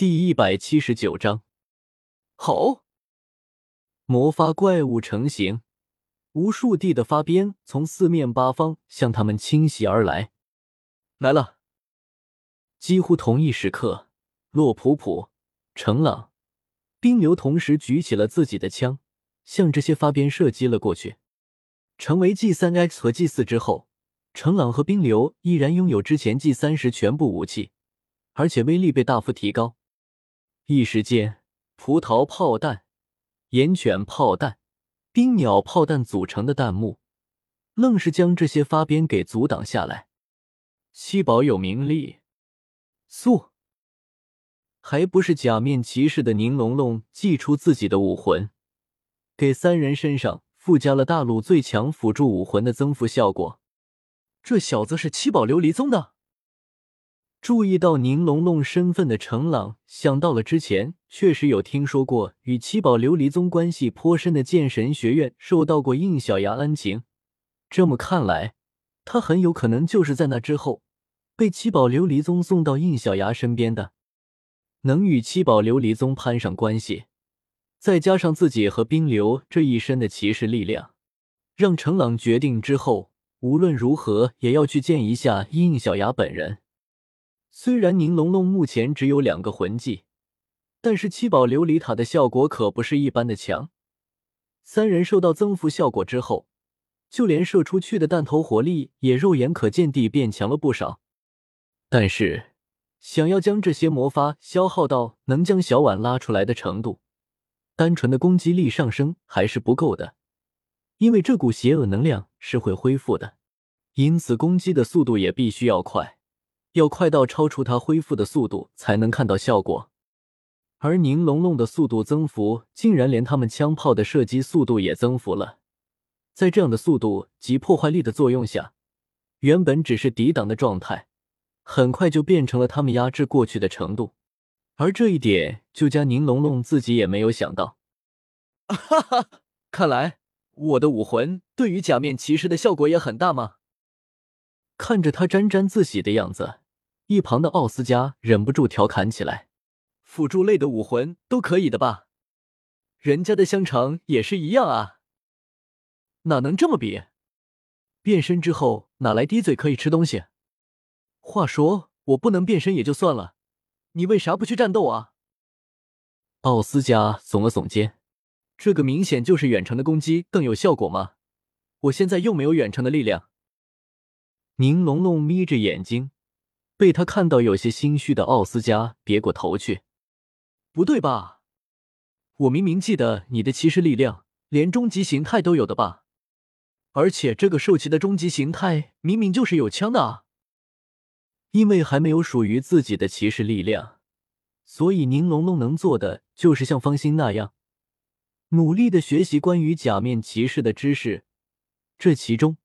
第一百七十九章，吼！魔发怪物成型，无数地的发鞭从四面八方向他们侵袭而来。来了！几乎同一时刻，洛普普、程朗、冰流同时举起了自己的枪，向这些发鞭射击了过去。成为 G 三 X 和 G 四之后，程朗和冰流依然拥有之前 G 三十全部武器，而且威力被大幅提高。一时间，葡萄炮弹、岩犬炮弹、冰鸟炮弹组成的弹幕，愣是将这些发鞭给阻挡下来。七宝有名利，速！还不是假面骑士的宁龙龙祭出自己的武魂，给三人身上附加了大陆最强辅助武魂的增幅效果。这小子是七宝琉璃宗的。注意到宁龙龙身份的程朗想到了之前确实有听说过与七宝琉璃宗关系颇深的剑神学院受到过应小牙恩情，这么看来，他很有可能就是在那之后被七宝琉璃宗送到应小牙身边的。能与七宝琉璃宗攀上关系，再加上自己和冰流这一身的骑士力量，让程朗决定之后无论如何也要去见一下应小牙本人。虽然宁龙龙目前只有两个魂技，但是七宝琉璃塔的效果可不是一般的强。三人受到增幅效果之后，就连射出去的弹头火力也肉眼可见地变强了不少。但是，想要将这些魔法消耗到能将小婉拉出来的程度，单纯的攻击力上升还是不够的，因为这股邪恶能量是会恢复的，因此攻击的速度也必须要快。要快到超出它恢复的速度才能看到效果，而宁龙龙的速度增幅竟然连他们枪炮的射击速度也增幅了。在这样的速度及破坏力的作用下，原本只是抵挡的状态，很快就变成了他们压制过去的程度。而这一点，就将宁龙龙自己也没有想到。哈哈，看来我的武魂对于假面骑士的效果也很大吗？看着他沾沾自喜的样子，一旁的奥斯加忍不住调侃起来：“辅助类的武魂都可以的吧？人家的香肠也是一样啊，哪能这么比？变身之后哪来滴嘴可以吃东西？话说我不能变身也就算了，你为啥不去战斗啊？”奥斯加耸了耸肩：“这个明显就是远程的攻击更有效果吗？我现在又没有远程的力量。”宁龙龙眯着眼睛，被他看到有些心虚的奥斯加别过头去。不对吧？我明明记得你的骑士力量连终极形态都有的吧？而且这个兽骑的终极形态明明就是有枪的啊！因为还没有属于自己的骑士力量，所以宁龙龙能做的就是像方心那样，努力的学习关于假面骑士的知识。这其中。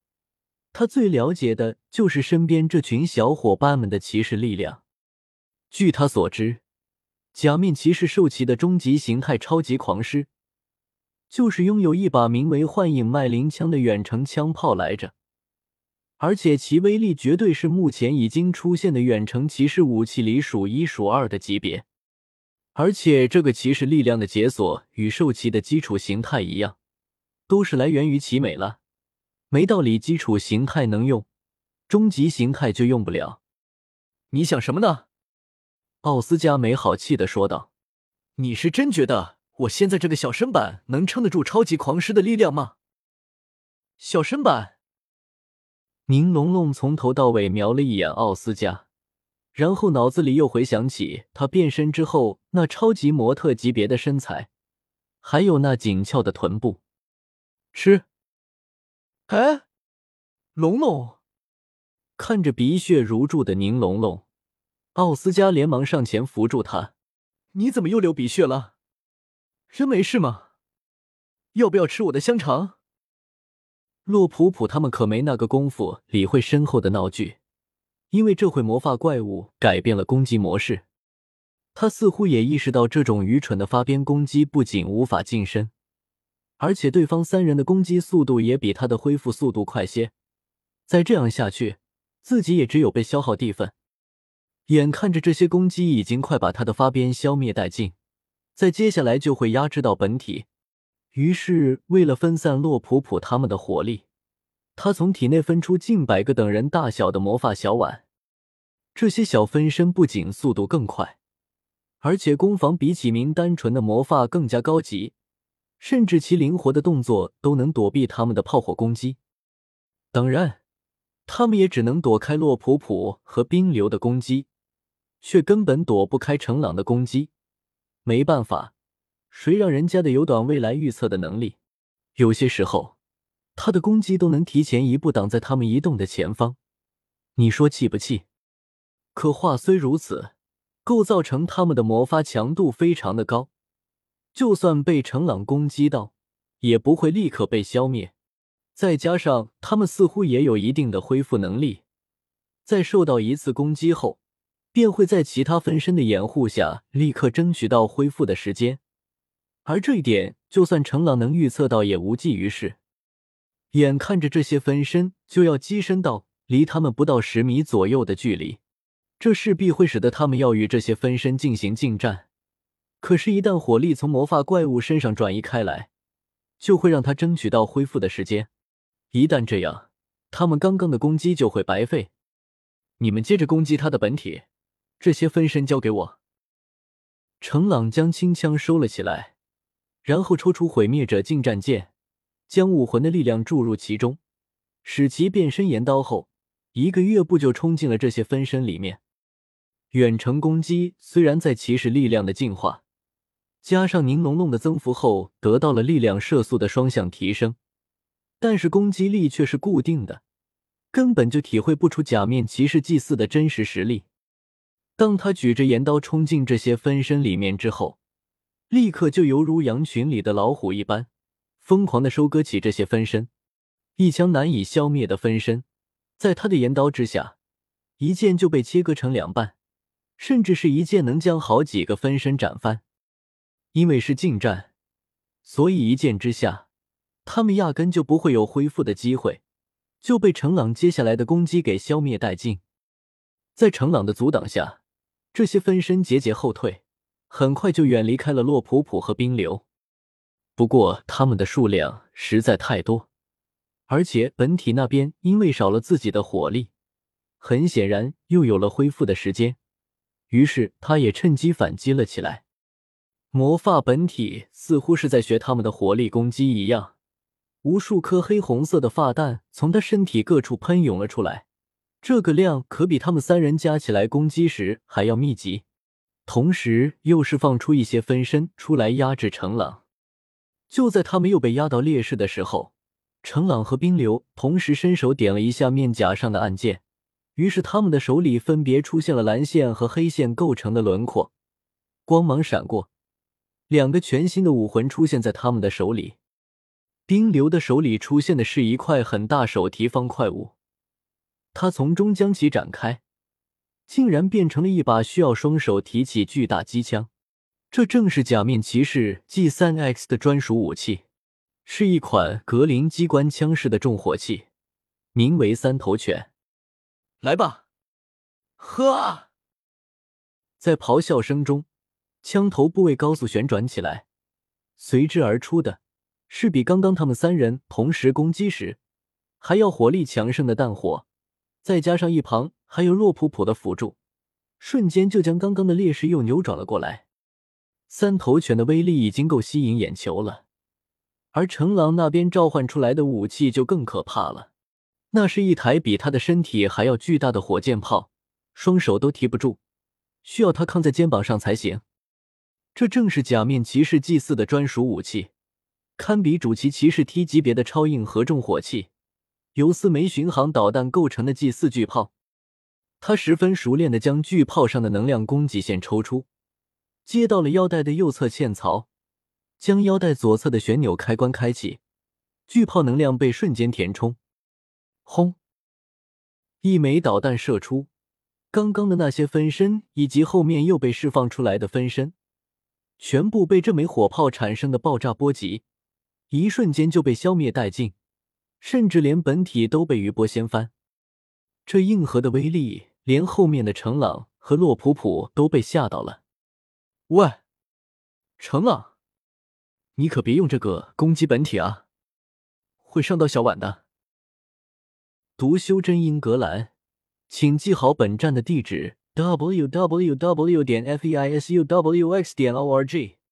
他最了解的就是身边这群小伙伴们的骑士力量。据他所知，假面骑士兽骑的终极形态超级狂狮，就是拥有一把名为幻影麦林枪的远程枪炮来着，而且其威力绝对是目前已经出现的远程骑士武器里数一数二的级别。而且这个骑士力量的解锁与兽骑的基础形态一样，都是来源于奇美了。没道理，基础形态能用，终极形态就用不了。你想什么呢？奥斯加没好气的说道：“你是真觉得我现在这个小身板能撑得住超级狂狮的力量吗？”小身板。宁龙龙从头到尾瞄了一眼奥斯加，然后脑子里又回想起他变身之后那超级模特级别的身材，还有那紧俏的臀部，吃。哎，龙龙看着鼻血如注的宁龙龙，奥斯加连忙上前扶住他。你怎么又流鼻血了？人没事吗？要不要吃我的香肠？洛普普他们可没那个功夫理会身后的闹剧，因为这会魔法怪物改变了攻击模式。他似乎也意识到这种愚蠢的发鞭攻击不仅无法近身。而且对方三人的攻击速度也比他的恢复速度快些，再这样下去，自己也只有被消耗地份。眼看着这些攻击已经快把他的发边消灭殆尽，在接下来就会压制到本体。于是，为了分散洛普普他们的火力，他从体内分出近百个等人大小的魔法小碗。这些小分身不仅速度更快，而且攻防比起名单纯的魔法更加高级，甚至其灵活的动作都能躲避他们的炮火攻击。当然，他们也只能躲开洛普普和冰流的攻击。却根本躲不开程朗的攻击，没办法，谁让人家的有短未来预测的能力？有些时候，他的攻击都能提前一步挡在他们移动的前方。你说气不气？可话虽如此，构造成他们的魔法强度非常的高，就算被程朗攻击到，也不会立刻被消灭。再加上他们似乎也有一定的恢复能力，在受到一次攻击后。便会在其他分身的掩护下立刻争取到恢复的时间，而这一点就算程朗能预测到也无济于事。眼看着这些分身就要跻身到离他们不到十米左右的距离，这势必会使得他们要与这些分身进行近战。可是，一旦火力从魔法怪物身上转移开来，就会让他争取到恢复的时间。一旦这样，他们刚刚的攻击就会白费。你们接着攻击他的本体。这些分身交给我。程朗将轻枪收了起来，然后抽出毁灭者近战剑，将武魂的力量注入其中，使其变身岩刀后，一个跃步就冲进了这些分身里面。远程攻击虽然在骑士力量的进化，加上宁龙龙的增幅后，得到了力量射速的双向提升，但是攻击力却是固定的，根本就体会不出假面骑士祭祀的真实实力。当他举着岩刀冲进这些分身里面之后，立刻就犹如羊群里的老虎一般，疯狂的收割起这些分身。一枪难以消灭的分身，在他的岩刀之下，一剑就被切割成两半，甚至是一剑能将好几个分身斩翻。因为是近战，所以一剑之下，他们压根就不会有恢复的机会，就被程朗接下来的攻击给消灭殆尽。在程朗的阻挡下。这些分身节节后退，很快就远离开了洛普普和冰流。不过他们的数量实在太多，而且本体那边因为少了自己的火力，很显然又有了恢复的时间，于是他也趁机反击了起来。魔发本体似乎是在学他们的火力攻击一样，无数颗黑红色的发弹从他身体各处喷涌了出来。这个量可比他们三人加起来攻击时还要密集，同时又释放出一些分身出来压制程朗。就在他们又被压到劣势的时候，程朗和冰流同时伸手点了一下面甲上的按键，于是他们的手里分别出现了蓝线和黑线构成的轮廓，光芒闪过，两个全新的武魂出现在他们的手里。冰流的手里出现的是一块很大手提方块物。他从中将其展开，竟然变成了一把需要双手提起巨大机枪。这正是假面骑士 G 三 X 的专属武器，是一款格林机关枪式的重火器，名为三头犬。来吧，喝！在咆哮声中，枪头部位高速旋转起来，随之而出的是比刚刚他们三人同时攻击时还要火力强盛的弹火。再加上一旁还有洛普普的辅助，瞬间就将刚刚的劣势又扭转了过来。三头犬的威力已经够吸引眼球了，而成狼那边召唤出来的武器就更可怕了，那是一台比他的身体还要巨大的火箭炮，双手都提不住，需要他扛在肩膀上才行。这正是假面骑士祭祀的专属武器，堪比主骑骑士 T 级别的超硬核重火器。由四枚巡航导弹构成的祭四巨炮，他十分熟练的将巨炮上的能量供给线抽出，接到了腰带的右侧嵌槽，将腰带左侧的旋钮开关开启，巨炮能量被瞬间填充。轰！一枚导弹射出，刚刚的那些分身以及后面又被释放出来的分身，全部被这枚火炮产生的爆炸波及，一瞬间就被消灭殆尽。甚至连本体都被余波掀翻，这硬核的威力，连后面的程朗和洛普普都被吓到了。喂，程朗，你可别用这个攻击本体啊，会伤到小婉的。独修真英格兰，请记好本站的地址 www.feisuwx.org